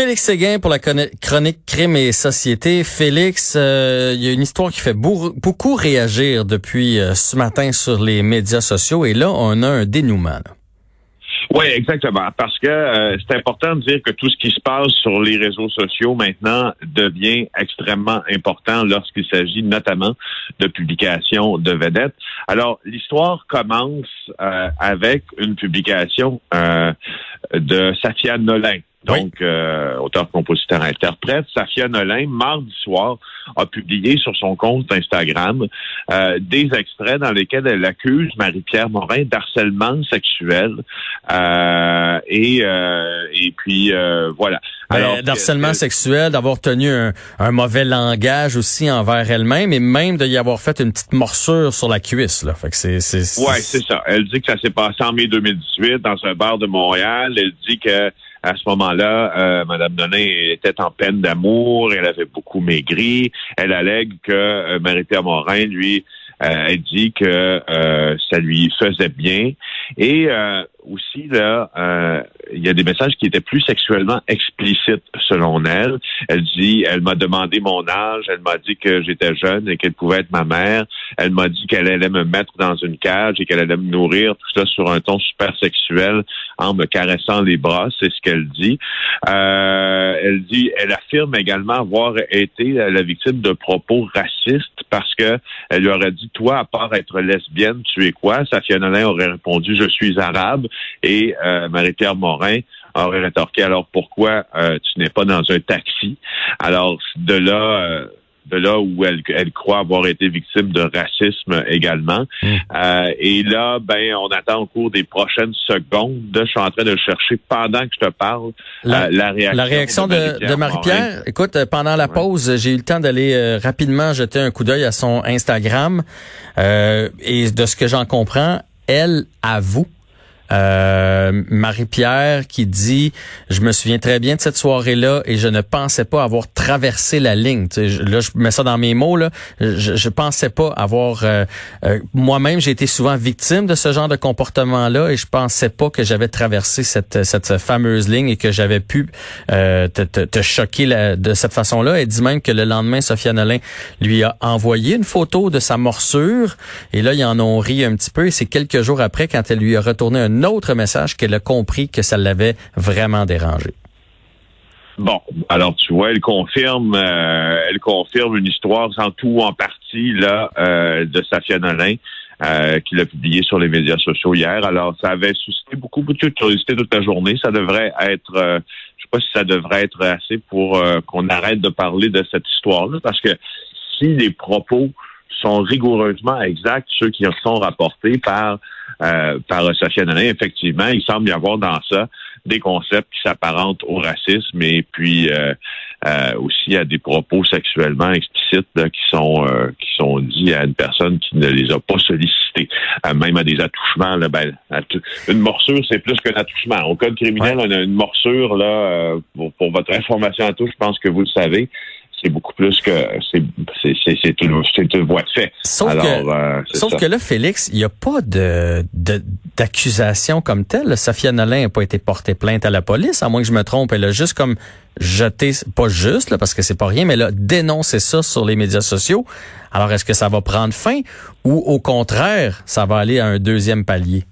Félix Séguin pour la chronique Crime et Société. Félix, euh, il y a une histoire qui fait beaucoup réagir depuis euh, ce matin sur les médias sociaux et là, on a un dénouement. Oui, exactement. Parce que euh, c'est important de dire que tout ce qui se passe sur les réseaux sociaux maintenant devient extrêmement important lorsqu'il s'agit notamment de publications de vedettes. Alors, l'histoire commence avec une publication de Safia Nolin donc euh, auteur, compositeur, interprète. Safia Nolin, mardi soir, a publié sur son compte Instagram euh, des extraits dans lesquels elle accuse Marie-Pierre Morin d'harcèlement sexuel. Euh, et, et puis, voilà. Ben, Alors, d'harcèlement sexuel, d'avoir tenu un, mauvais langage aussi envers elle-même et même d'y avoir fait une petite morsure sur la cuisse. Là. Fait que c'est, c'est, Ouais, c'est ça. Elle dit que ça s'est passé en mai 2018 dans un bar de Montréal. Elle dit que à ce moment-là, euh, Mme Donin était en peine d'amour, elle avait beaucoup maigri. Elle allègue que euh, Marie-Pierre Morin, lui, euh, elle dit que euh, ça lui faisait bien. Et aussi, là, il y a des messages qui étaient plus sexuellement explicites selon elle. Elle dit, elle m'a demandé mon âge, elle m'a dit que j'étais jeune et qu'elle pouvait être ma mère. Elle m'a dit qu'elle allait me mettre dans une cage et qu'elle allait me nourrir, tout ça sur un ton super sexuel en me caressant les bras, c'est ce qu'elle dit. Euh, elle dit, elle affirme également avoir été la victime de propos racistes parce que elle lui aurait dit, toi, à part être lesbienne, tu es quoi? Safia Nolin aurait répondu, je suis arabe. Et euh, Marie-Pierre Morin aurait rétorqué, alors pourquoi euh, tu n'es pas dans un taxi? Alors, de là, euh, de là où elle, elle croit avoir été victime de racisme également. Hmm. Euh, et là, ben, on attend au cours des prochaines secondes. Je suis en train de chercher pendant que je te parle la, réaction. La réaction de, Marie-Pierre. Écoute, pendant la pause, j'ai eu le temps d'aller rapidement jeter un coup d'œil à son Instagram. et de ce que j'en comprends, elle avoue euh, Marie-Pierre qui dit, je me souviens très bien de cette soirée-là et je ne pensais pas avoir traversé la ligne. là, je mets ça dans mes mots. Là, je, je pensais pas avoir. Euh, euh, moi-même, j'ai été souvent victime de ce genre de comportement-là et je pensais pas que j'avais traversé cette, cette fameuse ligne et que j'avais pu te, te, te, choquer de cette façon-là. Elle dit même que le lendemain, Sophia Nolin lui a envoyé une photo de sa morsure et là, ils en ont ri un petit peu. Et c'est quelques jours après, quand elle lui a retourné un autre message qu'elle a compris que ça l'avait vraiment dérangé. Bon, alors tu vois, elle confirme, euh, elle confirme une histoire en tout ou en partie là euh, de Safia Nolin. Euh, qu'il a publié sur les médias sociaux hier. Alors, ça avait suscité beaucoup, de curiosité toute la journée. Ça devrait être, euh, je sais pas si ça devrait être assez pour qu'on arrête de parler de cette histoire-là, parce que si les propos sont rigoureusement exacts, ceux qui sont rapportés par euh, par Nolin. Effectivement, il semble y avoir dans ça des concepts qui s'apparentent au racisme et puis euh, euh, aussi à des propos sexuellement explicites qui sont qui sont dits à une personne qui ne les a pas sollicités, même à des attouchements. Là, ben, une morsure, c'est plus qu'un attouchement. Au code criminel, on a une morsure là. Pour, pour, votre information à tous, je pense que vous le savez c'est beaucoup plus que c'est c'est une, une voie de fait. Sauf que, euh, sauf que là, Félix, il n'y a pas de d'accusation comme telle. Safia Nolin n'a pas été portée plainte à la police, à moins que je me trompe. Elle a juste comme jeté, pas juste là, parce que c'est pas rien, mais elle a dénoncé ça sur les médias sociaux. Alors, est-ce que ça va prendre fin ou au contraire, ça va aller à un deuxième palier?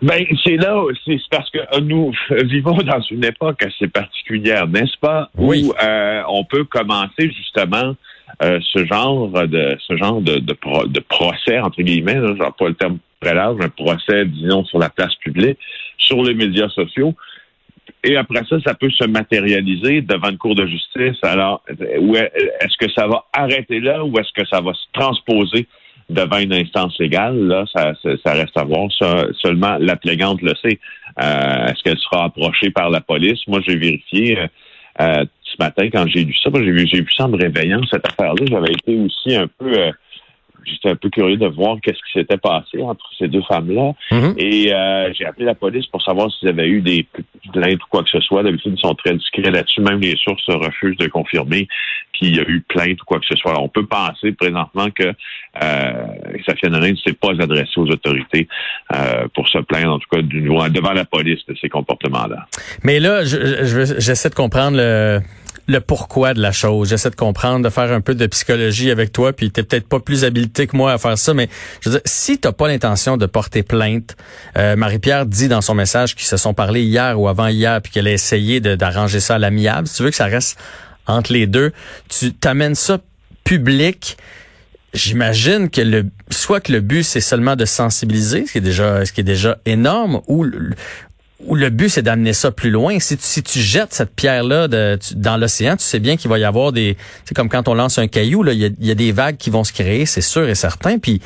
Ben, c'est là, c'est parce que nous vivons dans une époque assez particulière, n'est-ce pas? Oui. Où euh, on peut commencer justement euh, ce genre de ce genre de, de, procès, entre guillemets, là, genre pas le terme très large, un procès, disons, sur la place publique, sur les médias sociaux. Et après ça, ça peut se matérialiser devant une cour de justice. Alors, est-ce que ça va arrêter là ou est-ce que ça va se transposer devant une instance légale, là, ça, ça, reste à voir. seulement la plaignante le sait. Euh, est-ce qu'elle sera approchée par la police? Moi, j'ai vérifié. Euh, euh, ce matin quand j'ai lu ça. J'ai vu, vu ça en me réveillant, cette affaire-là. J'avais été aussi un peu euh, j'étais un peu curieux de voir qu'est-ce qui s'était passé entre ces deux femmes-là. Mhm. Et euh, j'ai appelé la police pour savoir s'ils avaient eu des plaintes ou quoi que ce soit. D'habitude, ils sont très discrets là-dessus. Même les sources refusent de confirmer qu'il y a eu plainte ou quoi que ce soit. on peut penser présentement que euh, Safia Nolin ne s'est pas adressée aux autorités euh, pour se plaindre, en tout cas, du, devant la police de ces comportements-là. Mais là, j'essaie de comprendre le le pourquoi de la chose. J'essaie de comprendre, de faire un peu de psychologie avec toi, puis t'es peut-être pas plus habilité que moi à faire ça, mais je veux dire, si t'as pas l'intention de porter plainte, euh, Marie-Pierre dit dans son message qu'ils se sont parlé hier ou avant hier, puis qu'elle a essayé d'arranger ça à l'amiable. Si tu veux que ça reste entre les deux, tu t'amènes ça public. J'imagine que le soit que le but c'est seulement de sensibiliser, ce qui est déjà ce qui est déjà énorme, ou ou le but c'est d'amener ça plus loin. Si tu, si tu jettes cette pierre-là dans l'océan, tu sais bien qu'il va y avoir des, c'est comme quand on lance un caillou, là, il y a, des vagues qui vont se créer, c'est sûr et certain. Puis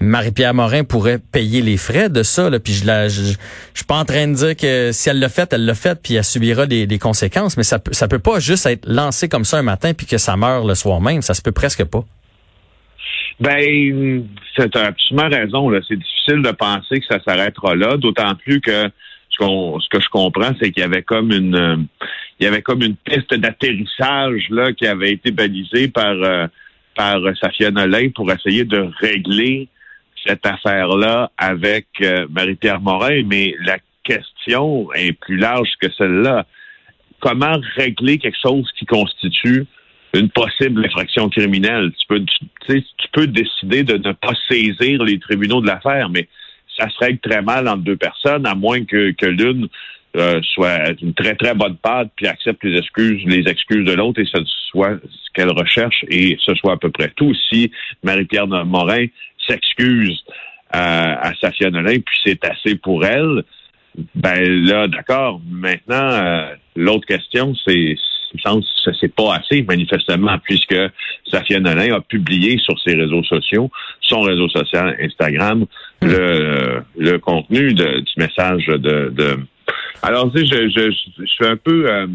Marie-Pierre Morin pourrait payer les frais de ça. Là, puis je, la, je, suis pas en train de dire que si elle l'a fait, elle l'a fait, puis elle subira des, des conséquences. Mais ça, ça peut pas juste être lancé comme ça un matin puis que ça meurt le soir même. Ça se peut presque pas. Ben, c'est absolument raison. Là. C'est difficile de penser que ça s'arrêtera là, d'autant plus que ce, que je comprends, c'est qu'il y avait comme une euh, il y avait comme une piste d'atterrissage là qui avait été balisée par euh, par Safia Nolin pour essayer de régler cette affaire-là avec euh, Marie-Pierre Morin, mais la question est plus large que celle-là. Comment régler quelque chose qui constitue une possible infraction criminelle? Tu peux, tu, tu peux décider de ne pas saisir les tribunaux de l'affaire, mais ça se règle très mal entre deux personnes, à moins que, que l'une euh, soit une très, très bonne patte, puis accepte les excuses, les excuses de l'autre, et ce soit ce qu'elle recherche, et ce soit à peu près tout. Si Marie-Pierre Morin s'excuse à, à Safia Nolin, puis c'est assez pour elle, ben là, d'accord. Maintenant, euh, l'autre question, c'est ça c'est pas assez, manifestement, puisque Safia Nolin a publié sur ses réseaux sociaux, son réseau social Instagram, hmm. le, le contenu de, du message de, de... Alors, tu sais, je, je, je, suis un peu... Euh,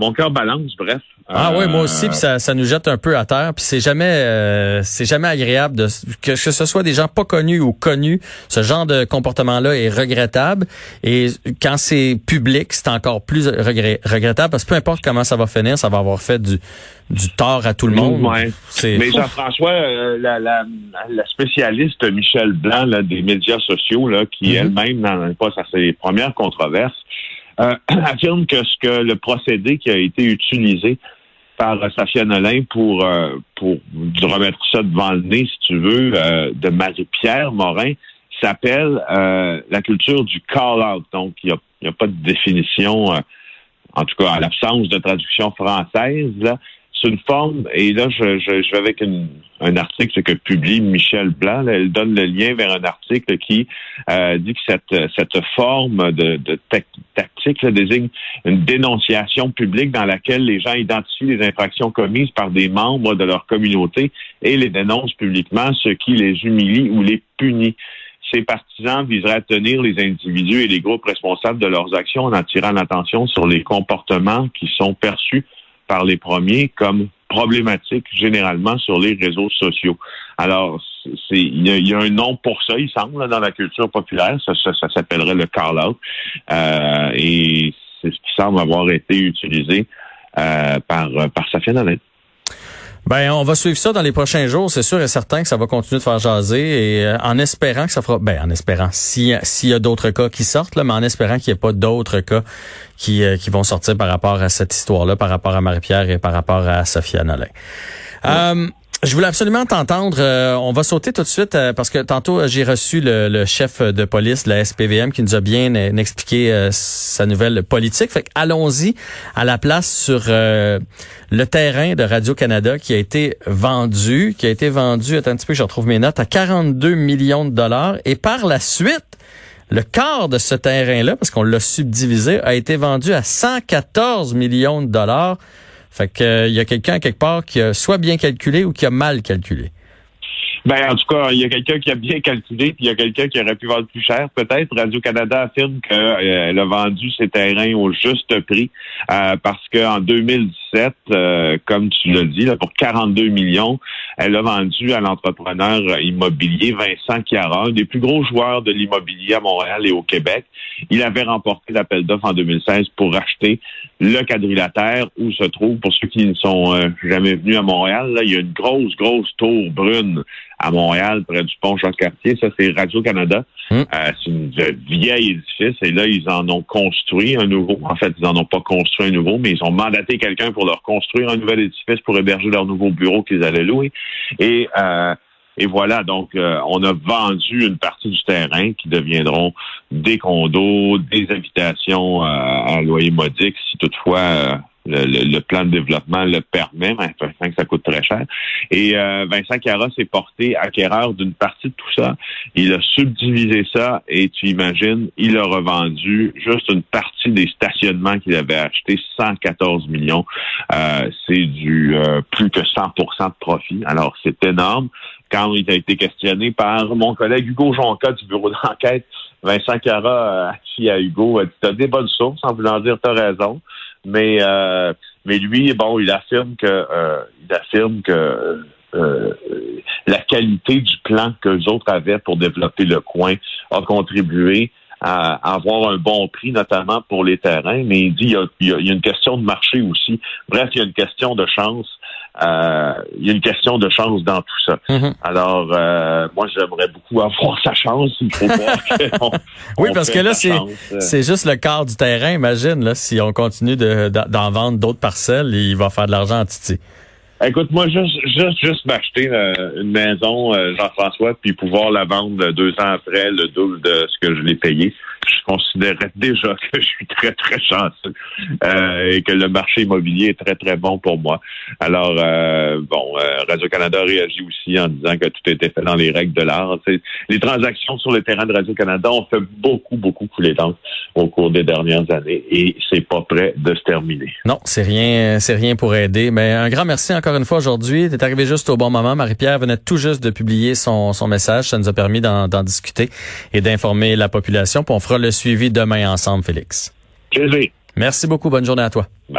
mon cœur balance, bref. Ah oui, moi aussi, puis ça, ça nous jette un peu à terre. Puis c'est jamais, euh, c'est jamais agréable de que, ce soit des gens pas connus ou connus. Ce genre de comportement-là est regrettable. Et quand c'est public, c'est encore plus regrettable parce que peu importe comment ça va finir, ça va avoir fait du, du tort à tout le monde. Ouais. Mais Jean-François, euh, la, la, la, spécialiste Michel Blanc là, des médias sociaux, là, qui mm-hmm. elle-même dans pas à ses premières controverses, euh, affirme que ce que le procédé qui a été utilisé par Safia Nolin pour, euh, pour remettre ça devant le nez, si tu veux, euh, de Marie-Pierre Morin, s'appelle la culture du call-out. Donc, il n'y a, a, pas de définition, en tout cas, à l'absence de traduction française, là, c'est une forme, et là, je, je, vais avec un article que publie Michel Blanc. elle donne le lien vers un article qui euh, dit que cette, cette forme de, de tactique désigne une dénonciation publique dans laquelle les gens identifient les infractions commises par des membres de leur communauté et les dénoncent publiquement, ce qui les humilie ou les punit ces partisans viseraient à tenir les individus et les groupes responsables de leurs actions en attirant l'attention sur les comportements qui sont perçus par les premiers comme problématique généralement sur les réseaux sociaux. Alors, il y, a un nom pour ça, il semble, dans la culture populaire. Ça, ça, s'appellerait le call-out. Euh, et c'est ce qui semble avoir été utilisé euh, par, par Safia ben, on va suivre ça dans les prochains jours. C'est sûr et certain que ça va continuer de faire jaser et euh, en espérant que ça fera, ben, en espérant, s'il y a d'autres cas qui sortent, là, mais en espérant qu'il n'y ait pas d'autres cas qui, euh, qui vont sortir par rapport à cette histoire-là, par rapport à Marie-Pierre et par rapport à Sophia Nolin. Euh, je voulais absolument t'entendre. Euh, on va sauter tout de suite euh, parce que tantôt euh, j'ai reçu le, chef de police la SPVM qui nous a bien expliqué sa nouvelle politique. Fait allons-y à la place sur le terrain de Radio Canada qui a été vendu, qui a été vendu. Attends un petit peu, je retrouve mes notes à 42 millions de dollars et par la suite. Le quart de ce terrain-là, parce qu'on l'a subdivisé, a été vendu à 114 millions de dollars. Fait que euh, il y a quelqu'un quelque part qui a soit bien calculé ou qui a mal calculé. Ben, en tout cas, il y a quelqu'un qui a bien calculé, puis il y a quelqu'un qui aurait pu vendre plus cher. Peut-être Radio-Canada affirme qu'elle euh, a vendu ses terrains au juste prix euh, parce qu'en 2017, 2017, euh, comme tu l'as dit, là, pour 42 millions, elle a vendu à l'entrepreneur immobilier Vincent Chiara, un des plus gros joueurs de l'immobilier à Montréal et au Québec. Il avait remporté l'appel d'offres en 2016 pour acheter le quadrilatère où se trouve, pour ceux qui ne sont euh, jamais venus à Montréal, là, il y a une grosse, grosse tour brune à Montréal, près du pont Jacques-Cartier. Ça, c'est Radio-Canada. Hum. Euh, c'est une vieille édifice et là, ils en ont construit un nouveau. En fait, ils n'en ont pas construit un nouveau, mais ils ont mandaté quelqu'un pour leur construire un nouvel édifice pour héberger leur nouveau bureau qu'ils allaient louer. Et euh, et voilà, donc euh, on a vendu une partie du terrain qui deviendront des condos, des habitations à loyer modique, si toutefois le, plan de développement le permet, mais que ça coûte très cher. Et euh, Vincent Cara s'est porté acquéreur d'une partie de tout ça. Il a subdivisé ça et tu imagines, il a revendu juste une partie des stationnements qu'il avait acheté, 114 millions. Euh, c'est du euh, plus que 100% de profit. Alors, c'est énorme. Quand il a été questionné par mon collègue Hugo Jonca du bureau d'enquête, Vincent Cara a dit à Hugo, tu as des bonnes sources en voulant dire tu as raison. Mais euh, mais lui, bon, il affirme que euh, il affirme que euh, la qualité du plan que les autres avaient pour développer le coin a contribué à avoir un bon prix, notamment pour les terrains, mais il dit il y a, une question de marché aussi. Bref, il y a une question de chance. Euh, il y a une question de chance dans tout ça. Mm-hmm. Alors, euh, moi, j'aimerais beaucoup avoir sa chance. Il faut voir oui, parce que là, c'est c'est juste le quart du terrain. Imagine, là, si on continue d'en vendre d'autres parcelles, il va faire de l'argent en titi. Écoute, moi, juste, juste, juste m'acheter euh, une maison, euh, Jean-François, puis pouvoir la vendre deux ans après le double de ce que je l'ai payé je considérais déjà que je suis très, très chanceux euh, et que le marché immobilier est très, très bon pour moi. Alors, euh, bon, euh, Radio-Canada réagit aussi en disant que tout était fait dans les règles de l'art. Les transactions sur le terrain de Radio-Canada ont fait beaucoup, beaucoup couler d'encre au cours des dernières années et c'est pas prêt de se terminer. Non, c'est rien, c'est rien pour aider. Mais un grand merci encore une fois aujourd'hui. T'es arrivé juste au bon moment. Marie-Pierre venait tout juste de publier son, son message. Ça nous a permis d'en discuter et d'informer la population. Le suivi demain ensemble, Félix. Merci beaucoup. Bonne journée à toi. Bye.